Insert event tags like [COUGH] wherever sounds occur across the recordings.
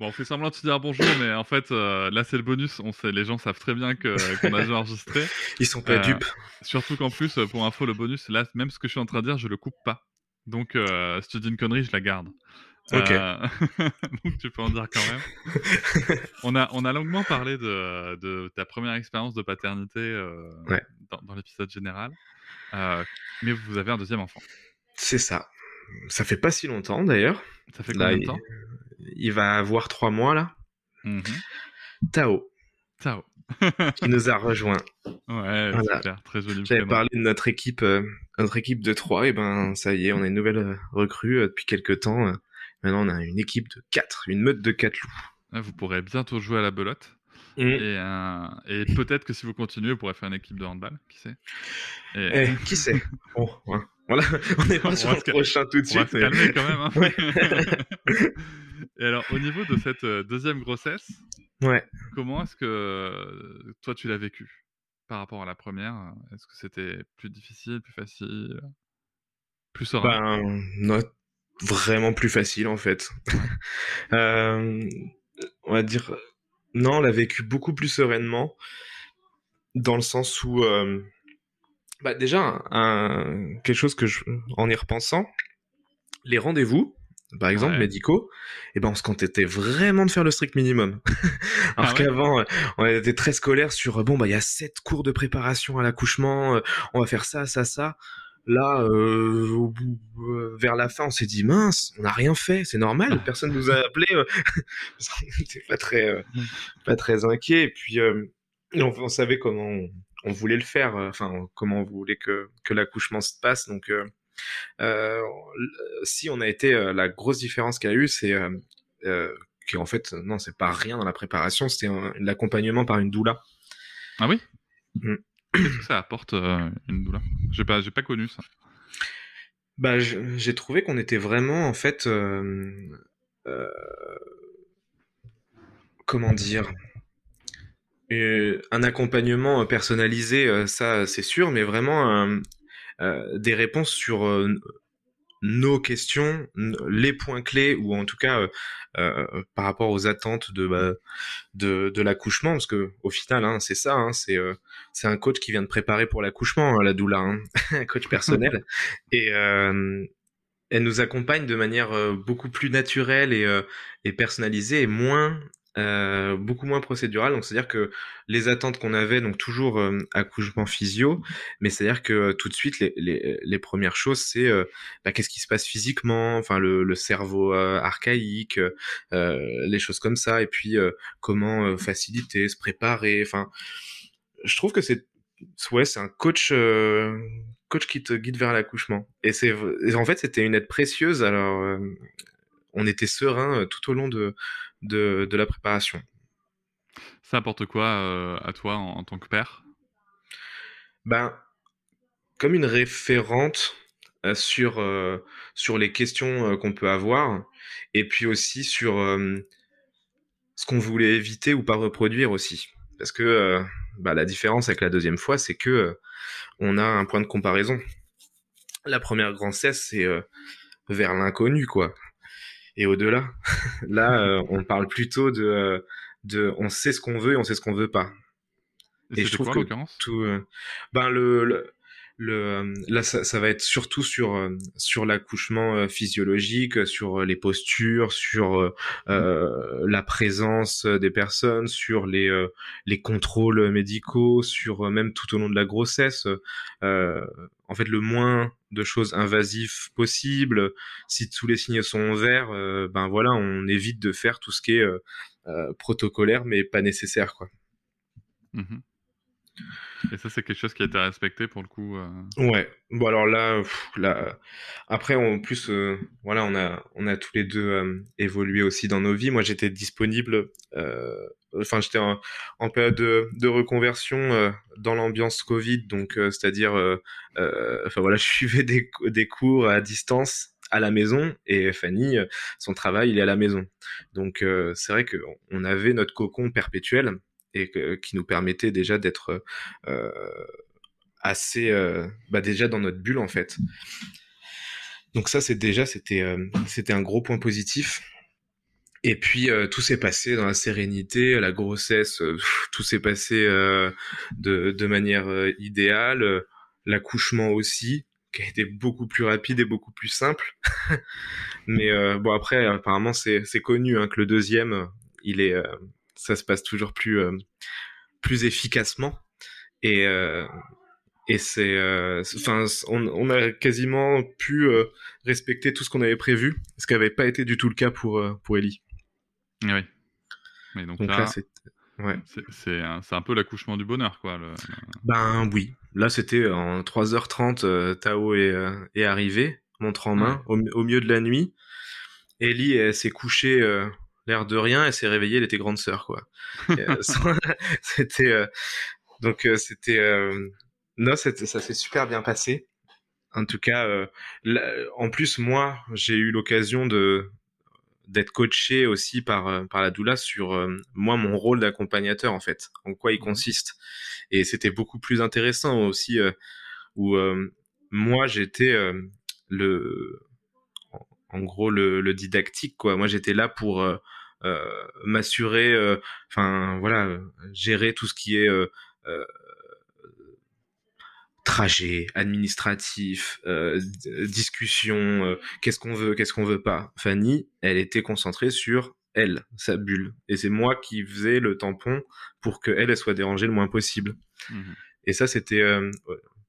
Bon, on fait semblant de se dire bonjour, mais en fait, euh, là, c'est le bonus. On sait, les gens savent très bien que, [LAUGHS] qu'on a déjà enregistré. Ils sont pas Euh, dupes. Surtout qu'en plus, euh, pour info, le bonus, là, même ce que je suis en train de dire, je le coupe pas. Donc, euh, si tu dis une connerie, je la garde. Ok. [LAUGHS] Donc, tu peux en dire quand même. [LAUGHS] on, a, on a longuement parlé de, de ta première expérience de paternité Ouais. dans, dans l'épisode général. Mais vous avez un deuxième enfant. C'est ça. Ça fait pas si longtemps d'ailleurs. Ça fait combien de temps? Il va avoir trois mois là. Mhm. Tao, Ciao. qui nous a rejoint. Ouais, Voilà. super. Très joli J'avais parlé de notre équipe, euh, notre équipe de trois. Et ben ça y est, on a une nouvelle euh, recrue euh, depuis quelques temps. Maintenant, on a une équipe de quatre, une meute de quatre loups. Ouais, Vous pourrez bientôt jouer à la belote. Mm. Et, euh, et peut-être que si vous continuez, vous pourrez faire une équipe de handball, qui sait. Et Eh, qui sait? [LAUGHS] Bon, ouais. voilà, on n'est On pas sur va le se prochain tout de on va suite. se mais- calmer quand même. hein. [LAUGHS] Ouais. [LAUGHS] et alors, au niveau de cette euh, deuxième grossesse, Ouais. comment est-ce que euh, toi tu l'as vécu par rapport à la première? Est-ce que c'était plus difficile, plus facile, plus serein? Ben, non, vraiment plus facile en fait. [LAUGHS] Euh, on va dire, non, on l'a vécu beaucoup plus sereinement, dans le sens où, euh, bah déjà, un, quelque chose que je, en y repensant, les rendez-vous, par exemple Ouais. médicaux, et ben on se contentait vraiment de faire le strict minimum. [LAUGHS] Alors Ah ouais qu'avant, euh, on était très scolaire sur euh, bon bah il y a sept cours de préparation à l'accouchement, euh, on va faire ça, ça, ça. Là, euh, au bout, euh, vers la fin, on s'est dit mince, on n'a rien fait, c'est normal, personne nous a appelé. [LAUGHS] on n'était pas très, euh, pas très inquiet. Et puis, euh, on, on savait comment on, on voulait le faire, enfin comment on voulait que, que l'accouchement se passe. Donc, si on a été euh, la grosse différence qu'il y a eu, c'est euh, euh, qu'en fait, non, c'est pas rien dans la préparation, c'était l'accompagnement par une doula. Ah oui? Mm. Qu'est-ce que ça apporte euh, une doula? J'ai pas, j'ai pas connu ça. Bah, j'ai trouvé qu'on était vraiment, en fait, euh, euh, comment dire, Euh, un accompagnement personnalisé, euh, ça c'est sûr, mais vraiment euh, euh, des réponses sur euh, nos questions, les points clés, ou en tout cas euh, euh, par rapport aux attentes de bah, de, de l'accouchement, parce que au final, hein, c'est ça, hein, c'est euh, c'est un coach qui vient de préparer pour l'accouchement, hein, la doula, [LAUGHS] un coach personnel, [LAUGHS] et euh, elle nous accompagne de manière euh, beaucoup plus naturelle et, euh, et personnalisée, et moins euh, beaucoup moins procédurale. Donc c'est-à-dire que les attentes qu'on avait, donc toujours euh, accouchement physio, mais c'est-à-dire que euh, tout de suite les, les, les premières choses, c'est euh, bah, qu'est-ce qui se passe physiquement, enfin le, le cerveau archaïque, les choses comme ça, et puis comment faciliter, se préparer. Enfin, je trouve que c'est ouais, c'est un coach coach qui te guide vers l'accouchement. Et c'est en fait c'était une aide précieuse. Alors on était serein tout au long de de, de la préparation. Ça apporte quoi euh, à toi en, en tant que père? Ben comme une référente euh, sur euh, sur les questions qu'on peut avoir et puis aussi sur ce qu'on voulait éviter ou pas reproduire aussi. Parce que bah, la différence avec la deuxième fois, c'est que on a un point de comparaison. La première grossesse, c'est vers l'inconnu, quoi. Et au-delà, [LAUGHS] là, euh, on parle plutôt de, euh, de, on sait ce qu'on veut et on sait ce qu'on veut pas. Et, je trouve quoi, que tout, ben le le, euh, là, ça, ça, va être surtout sur euh, sur l'accouchement euh, physiologique, sur les postures, sur euh, la présence des personnes, sur les les contrôles médicaux, sur même tout au long de la grossesse. en fait, le moins de choses invasives possible. Si tous les signes sont verts, ben voilà, on évite de faire tout ce qui est protocolaire, mais pas nécessaire, quoi. Mmh et ça, c'est quelque chose qui a été respecté pour le coup. Euh... Ouais. Bon alors là, là, après en plus, euh, voilà, on a, on a tous les deux euh, évolué aussi dans nos vies. Moi, j'étais disponible. Euh, enfin, j'étais en, période de, reconversion dans l'ambiance Covid, donc c'est-à-dire, enfin voilà, [LAUGHS] je suivais des cours à distance à la maison et Fanny, son travail, il est à la maison. Donc c'est vrai qu'on avait notre cocon perpétuel et qui nous permettait déjà d'être euh, assez euh, bah déjà dans notre bulle en fait. Donc ça c'est déjà c'était euh, c'était un gros point positif. Et puis tout s'est passé dans la sérénité, la grossesse, tout s'est passé de, de manière idéale, l'accouchement aussi, qui a été beaucoup plus rapide et beaucoup plus simple. [LAUGHS] Mais bon après apparemment c'est c'est connu hein, que le deuxième il est ça se passe toujours plus euh, plus efficacement. Et euh, et c'est euh, enfin on, on, a quasiment pu respecter tout ce qu'on avait prévu ce qui n'avait pas été du tout le cas pour pour Ellie. Oui. Mais donc, là, c'est ouais. c'est un, un, peu l'accouchement du bonheur quoi le... ben oui. Là c'était en 3h30 Tao est, est arrivé montre en main au, au, milieu de la nuit. Ellie elle s'est couchée l'air de rien, elle s'est réveillée, elle était grande sœur, quoi. Euh, [LAUGHS] c'était euh, donc euh, c'était non, ça s'est super bien passé. En tout cas, en plus moi, j'ai eu l'occasion de d'être coaché aussi par par la doula sur moi mon rôle d'accompagnateur en fait, en quoi il mmh consiste. Et c'était beaucoup plus intéressant aussi où moi j'étais le en gros le, le, didactique quoi. Moi j'étais là pour m'assurer, euh, enfin voilà, gérer tout ce qui est euh, trajet, administratif, euh, discussion, qu'est-ce qu'on veut, qu'est-ce qu'on veut pas. Fanny, elle était concentrée sur elle, sa bulle, et c'est moi qui faisais le tampon pour que elle, soit dérangée le moins possible. Mmh et ça, c'était, enfin,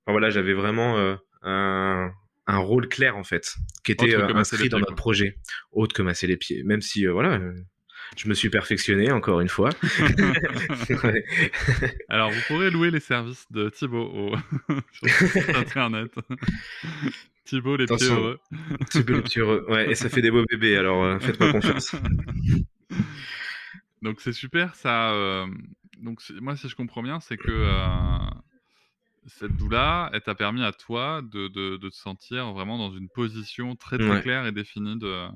voilà, j'avais vraiment un, un rôle clair en fait, qui était inscrit dans notre projet, autre que masser les pieds. Même si, voilà, je me suis perfectionné encore une fois. [LAUGHS] [LAUGHS] Alors, vous pourrez louer les services de Thibaut au... [LAUGHS] sur internet. Thibaut les pieds heureux. Thibaut les pieds heureux. Ouais, et ça fait des beaux bébés, alors euh, faites-moi confiance. Donc c'est super, ça. Euh... Donc moi, si je comprends bien, c'est que euh... cette doula, elle t'a permis à toi de, de, de, te sentir vraiment dans une position très très ouais. claire et définie de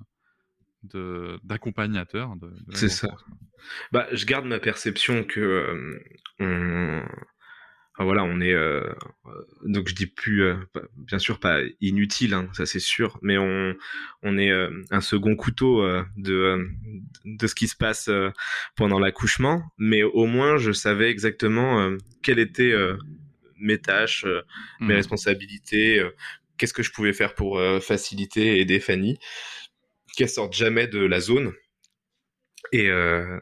d'accompagnateur. c'est ça. Bah, je garde ma perception que euh, on, enfin, voilà, on est euh, donc je dis plus, euh, bien sûr pas inutile, hein, ça c'est sûr, mais on on est euh, un second couteau euh, de de ce qui se passe pendant l'accouchement, mais au moins je savais exactement quelles étaient mes tâches, mes mmh. responsabilités, qu'est-ce que je pouvais faire pour faciliter et aider Fanny qu'elles sortent jamais de la zone. Et, euh,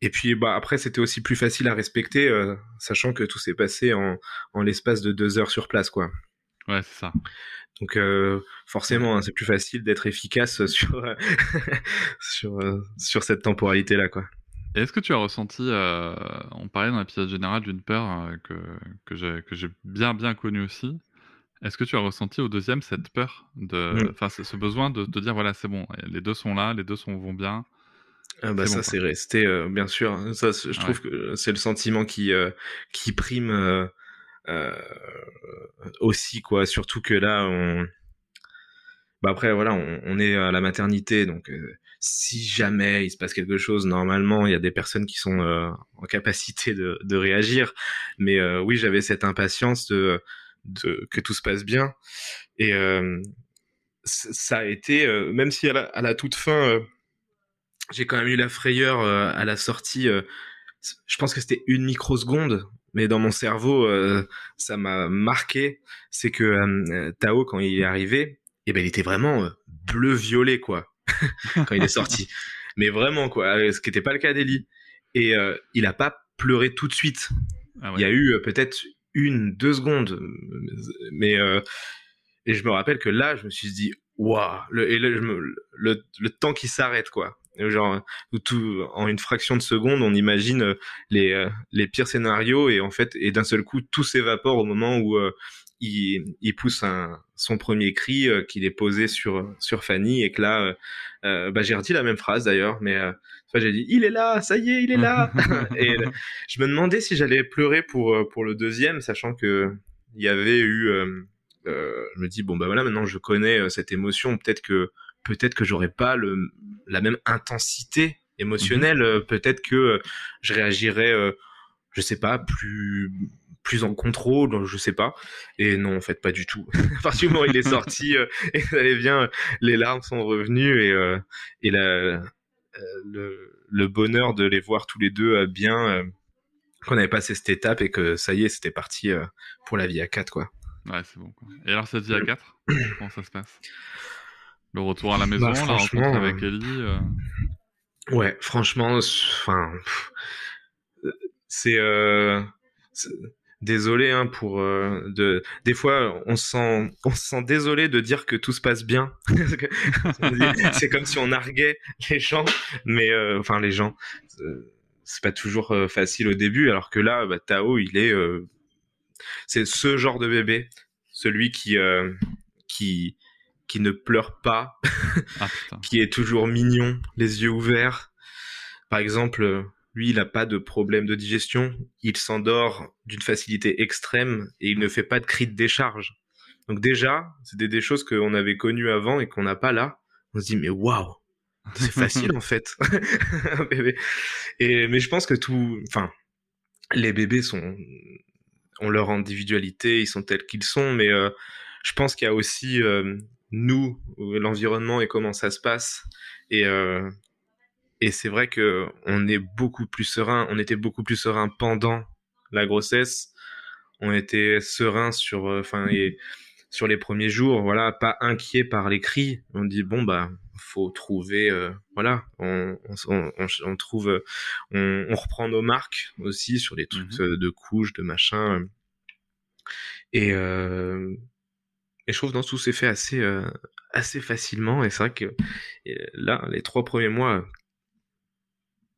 et puis bah, après, c'était aussi plus facile à respecter, euh, sachant que tout s'est passé en, en l'espace de deux heures sur place. quoi. Ouais, c'est ça. Donc euh, forcément, hein, c'est plus facile d'être efficace [LAUGHS] sur, sur, sur cette temporalité-là. quoi. Est-ce que tu as ressenti, on parlait dans l'épisode général d'une peur que, que j'ai bien bien connue aussi, est-ce que tu as ressenti au deuxième cette peur, de, mmh. enfin ce besoin de te dire voilà c'est bon, les deux sont là, les deux sont, vont bien. Ah bah ça bon, c'est resté euh, bien sûr. Hein. Ça je trouve ouais. que c'est le sentiment qui euh, qui prime euh, euh, aussi quoi. Surtout que là on bah après voilà on, on est à la maternité donc euh, si jamais il se passe quelque chose normalement il y a des personnes qui sont en capacité de, de réagir. Mais oui j'avais cette impatience de de, que tout se passe bien. Et euh, ça a été, euh, même si à la, à la toute fin, euh, j'ai quand même eu la frayeur à la sortie. je pense que c'était une microseconde, mais dans mon cerveau, ça m'a marqué. C'est que Tao, quand il est arrivé, eh ben, il était vraiment bleu-violet, quoi, [LAUGHS] quand il est sorti. mais vraiment, quoi, ce qui n'était pas le cas d'Eli. Et il a pas pleuré tout de suite. Ah il y a eu peut-être une, deux secondes, mais et je me rappelle que là, je me suis dit, waouh, le, le, le, temps qui s'arrête, quoi. Genre, tout, en une fraction de seconde, on imagine euh, les, euh, les pires scénarios et en fait, et d'un seul coup, tout s'évapore au moment où euh, il, il, pousse un, son premier cri qu'il est posé sur, sur Fanny et que là, bah, j'ai redit la même phrase d'ailleurs, mais enfin, j'ai dit, il est là, ça y est, il est là. [LAUGHS] et je me demandais si j'allais pleurer pour, pour le deuxième, sachant que il y avait eu euh, je me dis bon bah voilà maintenant je connais euh, cette émotion peut-être que peut-être que j'aurais pas le la même intensité émotionnelle mhm. euh, peut-être que je réagirais je sais pas plus plus en contrôle, je sais pas. Et non, en fait, pas du tout. [LAUGHS] à partir du moment où il est sorti, et ça allait bien, les larmes sont revenues et, et la, le, le, bonheur de les voir tous les deux bien, qu'on avait passé cette étape et que ça y est, c'était parti pour la vie à quatre, quoi. Ouais, c'est bon. Quoi. Et alors, cette vie à 4, comment ça se passe? Le retour à la maison, bah, la rencontre avec euh, Ellie euh... Ouais, franchement, enfin, c'est euh, désolé hein, pour euh, de des fois on se sent on se sent désolé de dire que tout se passe bien [LAUGHS] [LAUGHS] c'est comme si on narguait les gens mais euh, enfin les gens c'est pas toujours facile au début alors que là bah, Tao il est c'est ce genre de bébé, celui qui euh, qui qui ne pleure pas, ah, [LAUGHS] qui est toujours mignon, les yeux ouverts. Par exemple, lui, il n'a pas de problème de digestion, il s'endort d'une facilité extrême et il ne fait pas de cris de décharge. Donc déjà, c'était des choses qu'on avait connues avant et qu'on n'a pas là. On se dit mais waouh, c'est [LAUGHS] facile en fait, [LAUGHS] Et mais je pense que tout, enfin, les bébés sont ont leur individualité, ils sont tels qu'ils sont, mais euh, je pense qu'il y a aussi euh, nous, l'environnement et comment ça se passe. Et, euh, et c'est vrai que on est beaucoup plus serein, on était beaucoup plus serein pendant la grossesse, on était serein sur, enfin, et sur les premiers jours, voilà, pas inquiet par les cris. On dit bon bah faut trouver, voilà, on, on, on, trouve, on, reprend nos marques aussi sur les trucs mmh de couches, de machin. Et, euh, et je trouve que tout s'est fait assez, euh, assez facilement. Et c'est vrai que là, les trois premiers mois,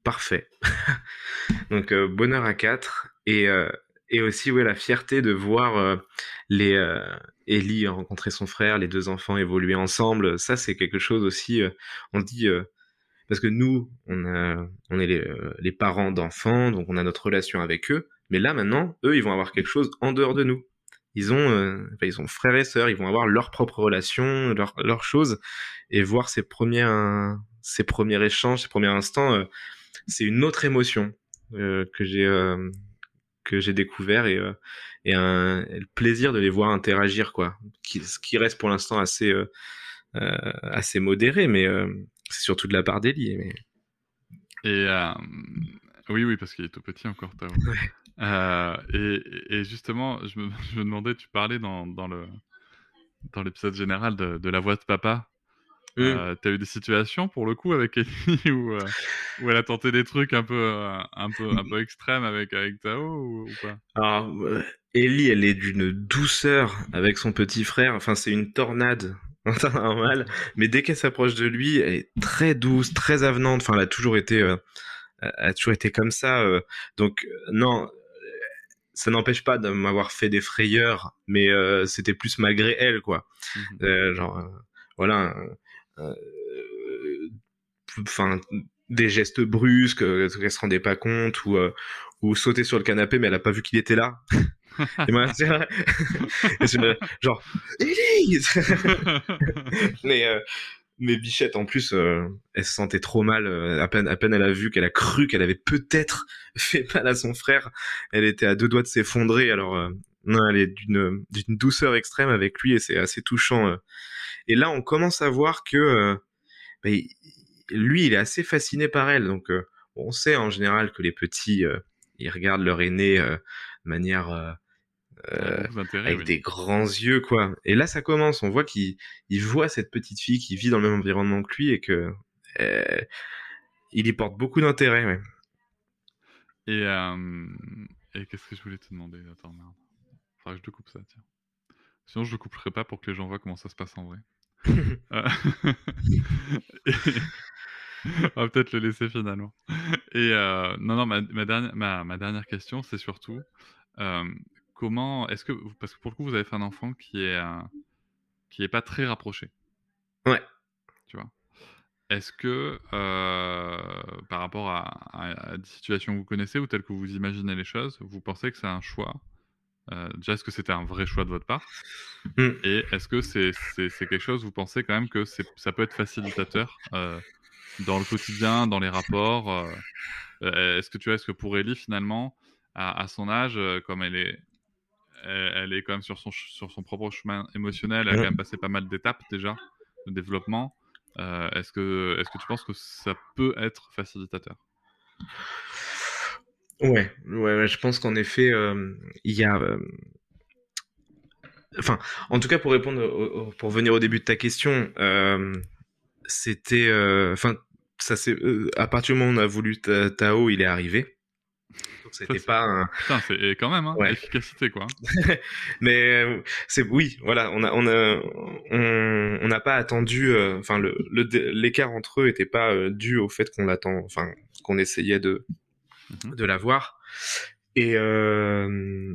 parfait. [LAUGHS] Donc bonheur à quatre. Et, et aussi ouais, la fierté de voir les Ellie rencontrer son frère, les deux enfants évoluer ensemble. Ça, c'est quelque chose aussi. on dit parce que nous, on, on est les, parents d'enfants, donc on a notre relation avec eux. Mais là, maintenant, eux, ils vont avoir quelque chose en dehors de nous. Ils ont, euh, ils sont frères et sœurs, ils vont avoir leur propre relation, leurs leur choses, et voir ces premiers, ces premiers échanges, ces premiers instants, euh, c'est une autre émotion euh, que j'ai que j'ai découvert et, et, un, le plaisir de les voir interagir, quoi. Qui, ce qui reste pour l'instant assez assez modéré, mais c'est surtout de la part d'Elie. Mais... Et oui, oui, parce qu'il est tout petit encore, euh, et, justement, je me, [LAUGHS] je me, demandais, tu parlais dans, dans le dans l'épisode général de, de, la voix de papa. Euh, tu as eu des situations pour le coup avec [LAUGHS] Ellie où, euh, où, elle a tenté des trucs un peu, un peu, un peu extrêmes avec, avec Tao ou, pas? Alors, Ellie, elle est d'une douceur avec son petit frère. Enfin, c'est une tornade [LAUGHS] normal. Mais dès qu'elle s'approche de lui, elle est très douce, très avenante. Enfin, elle a toujours été, a toujours été comme ça. donc, non, ça n'empêche pas de m'avoir fait des frayeurs, mais euh, c'était plus malgré elle, quoi. Mmh euh, genre, euh, voilà, enfin, des gestes brusques, qu'elle se rendait pas compte, ou, ou sauter sur le canapé, mais elle a pas vu qu'il était là. [LAUGHS] Et moi, c'est genre, Elise [LAUGHS] Mais mais Bichette, en plus, euh, elle se sentait trop mal. Euh, à peine, à peine elle a vu qu'elle a cru qu'elle avait peut-être [LAUGHS] fait mal à son frère. Elle était à deux doigts de s'effondrer. Alors, euh, non, elle est d'une, d'une douceur extrême avec lui et c'est assez touchant. Et là, on commence à voir que bah, lui, il est assez fasciné par elle. Donc, on sait en général que les petits, ils regardent leur aîné manière euh, beaucoup d'intérêt, avec oui. des grands yeux, quoi. Et là, ça commence. On voit qu'il il voit cette petite fille qui vit dans le même environnement que lui et que euh, il y porte beaucoup d'intérêt. Ouais. Et, euh, et qu'est-ce que je voulais te demander? Attends, merde. Faudrait que je te coupe ça, tiens. Sinon, je le couperai pas pour que les gens voient comment ça se passe en vrai. Euh, et- [LAUGHS] On va peut-être le laisser finalement. Et euh, non, non, ma, ma dernière, ma, ma dernière question, c'est surtout euh, comment est-ce que parce que pour le coup, vous avez fait un enfant qui est euh, qui est pas très rapproché. Ouais. Tu vois. Est-ce que par rapport à, à- à des situations que vous connaissez ou telles que vous imaginez les choses, vous pensez que c'est un choix euh, Déjà, est-ce que c'était un vrai choix de votre part? Mm. Et est-ce que c'est quelque chose, vous pensez quand même que ça peut être facilitateur euh, dans le quotidien, dans les rapports euh, Est-ce que tu vois, est-ce que pour Ellie, finalement, à, à son âge, comme elle est, elle, elle est quand même sur son, ch- sur son propre chemin émotionnel, elle a quand même passé pas mal d'étapes déjà de développement. est-ce que, est-ce que tu penses que ça peut être facilitateur? Ouais, ouais, ouais, je pense qu'en effet, euh, il y a. euh, Enfin, en tout cas, pour répondre, au- au- pour venir au début de ta question, euh, c'était. euh, Enfin, ça c'est. euh, à partir du moment où on a voulu Ta- Tao, il est arrivé. Donc c'était c'est- pas un. Putain, c'est et quand même, hein, Ouais. efficacité quoi. [LAUGHS] Mais euh, c'est oui, voilà, on a on a on on n'a pas attendu. euh, Enfin, le le dé- l'écart entre eux était pas euh, dû au fait qu'on l'attend. Enfin, qu'on essayait de Mhm. de l'avoir. Et euh,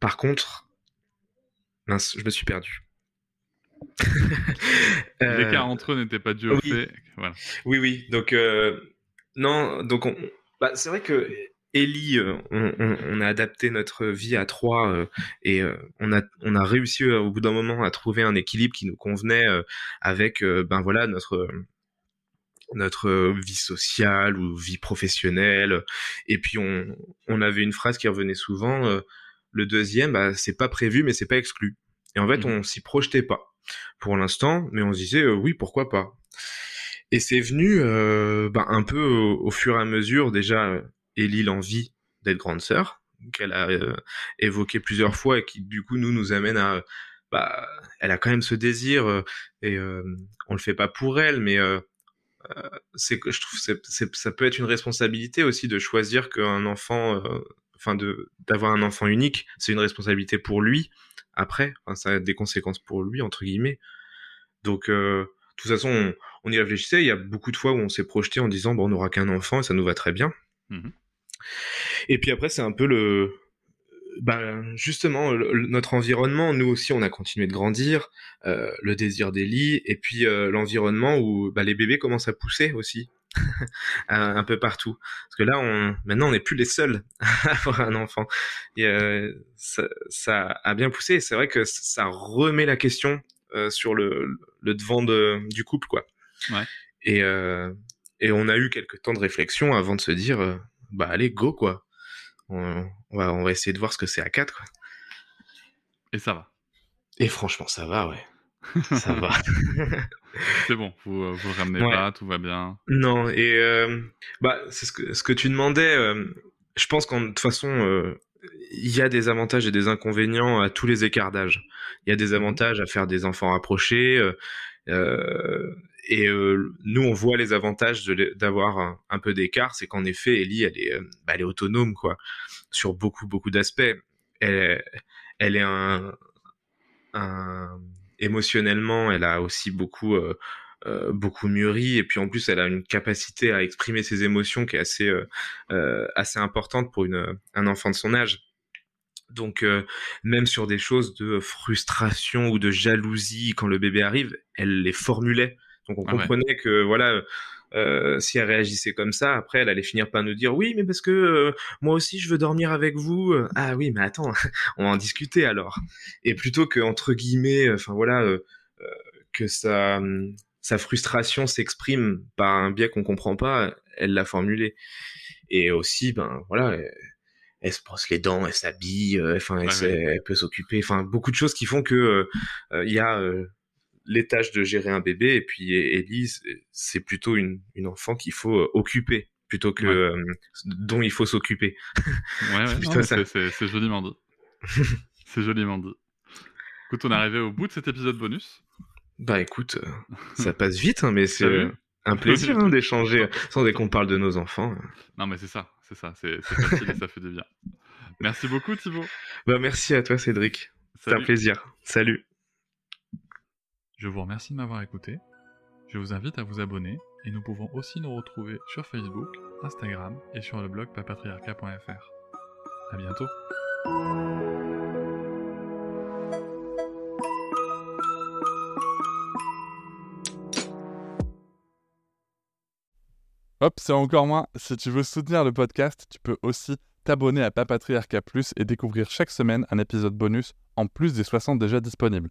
par contre, mince, je me suis perdu. [LAUGHS] Euh, L'écart entre eux n'était pas dû au oui. fait. Voilà. Oui, oui. Donc euh, non, donc on, bah, c'est vrai que Ellie, euh, on, on- on a adapté notre vie à trois euh, et euh, on a on a réussi euh, au bout d'un moment à trouver un équilibre qui nous convenait euh, avec euh, ben voilà notre notre euh, vie sociale ou vie professionnelle. Et puis on on avait une phrase qui revenait souvent. euh, le deuxième, bah, c'est pas prévu, mais c'est pas exclu. Et en fait, Mhm. on s'y projetait pas pour l'instant, mais on se disait euh, oui, pourquoi pas. Et c'est venu euh, bah, un peu au, au fur et à mesure déjà euh, Ellie l'envie d'être grande sœur qu'elle a euh, évoqué plusieurs fois et qui du coup nous nous amène à bah elle a quand même ce désir euh, et euh, on le fait pas pour elle mais euh, c'est que je trouve c'est c'est ça peut être une responsabilité aussi de choisir qu'un enfant euh, enfin de d'avoir un enfant unique c'est une responsabilité pour lui après enfin, ça a des conséquences pour lui entre guillemets donc euh, de toute façon on, on y réfléchissait il y a beaucoup de fois où on s'est projeté en disant bon on n'aura qu'un enfant et ça nous va très bien Mhm. et puis après c'est un peu le bah, justement le- notre environnement nous aussi on a continué de grandir euh, le désir d'Ellie et puis euh, l'environnement où bah, les bébés commencent à pousser aussi un, [LAUGHS] un peu partout. Parce que là on maintenant on n'est plus les seuls [LAUGHS] à avoir un enfant. Et euh, ça, ça a bien poussé et c'est vrai que ça remet la question euh, sur le, le devant de, du couple quoi. Ouais. et euh, et on a eu quelques temps de réflexion avant de se dire euh, bah allez go quoi on, on va on va essayer de voir ce que c'est à 4 quoi Et ça va. et franchement ça va ouais [LAUGHS] ça va [LAUGHS] C'est bon, vous, euh, vous ramenez Ouais. pas, tout va bien. Non, et euh, bah, c'est ce que, ce que tu demandais. euh, je pense qu'en de toute façon, euh, il y a des avantages et des inconvénients à tous les écarts d'âge. Il y a des avantages à faire des enfants rapprochés. euh, et euh, nous, on voit les avantages d'avoir un, peu d'écart. C'est qu'en effet, Ellie, elle est, euh, bah, autonome, quoi, sur beaucoup, beaucoup d'aspects. Elle, est émotionnellement, elle a aussi beaucoup, euh, euh, beaucoup mûri. Et puis en plus, elle a une capacité à exprimer ses émotions qui est assez, importante pour un enfant de son âge. Donc même sur des choses de frustration ou de jalousie quand le bébé arrive, elle les formulait. Donc on Ah ouais. comprenait que voilà, euh, si elle réagissait comme ça, après elle allait finir par nous dire oui, mais parce que euh, moi aussi je veux dormir avec vous. Ah oui, mais attends, [LAUGHS] on va en discuter alors. Et plutôt que entre guillemets, enfin voilà, euh, euh, que sa sa frustration s'exprime par un biais qu'on comprend pas, elle l'a formulé. Et aussi, ben voilà, elle, elle se brosse les dents, elle s'habille, euh, enfin, elle, Ouais, se- ouais. elle peut s'occuper, enfin, beaucoup de choses qui font que euh, euh, il y a euh, les tâches de gérer un bébé, et puis Ellie, c'est- plutôt une, une enfant qu'il faut euh, occuper plutôt que Ouais. euh, dont il faut s'occuper. Ouais, ouais, [LAUGHS] C'est joliment dit. c'est joliment [LAUGHS] dit. Écoute, on est arrivé au bout de cet épisode bonus. Bah écoute, euh, ça passe vite, hein, mais [LAUGHS] c'est euh, un plaisir hein, d'échanger, sans dès qu'on parle de nos enfants. Non, mais c'est ça, c'est ça, c'est facile et ça fait du bien. Merci beaucoup, Thibaut. Bah merci à toi, Cédric. C'est un plaisir. Salut. Je vous remercie de m'avoir écouté. Je vous invite à vous abonner et nous pouvons aussi nous retrouver sur Facebook, Instagram et sur le blog papatriarca.fr. À bientôt. Hop, c'est encore moins. Si tu veux soutenir le podcast, tu peux aussi t'abonner à Papatriarca Plus et découvrir chaque semaine un épisode bonus en plus des 60 déjà disponibles.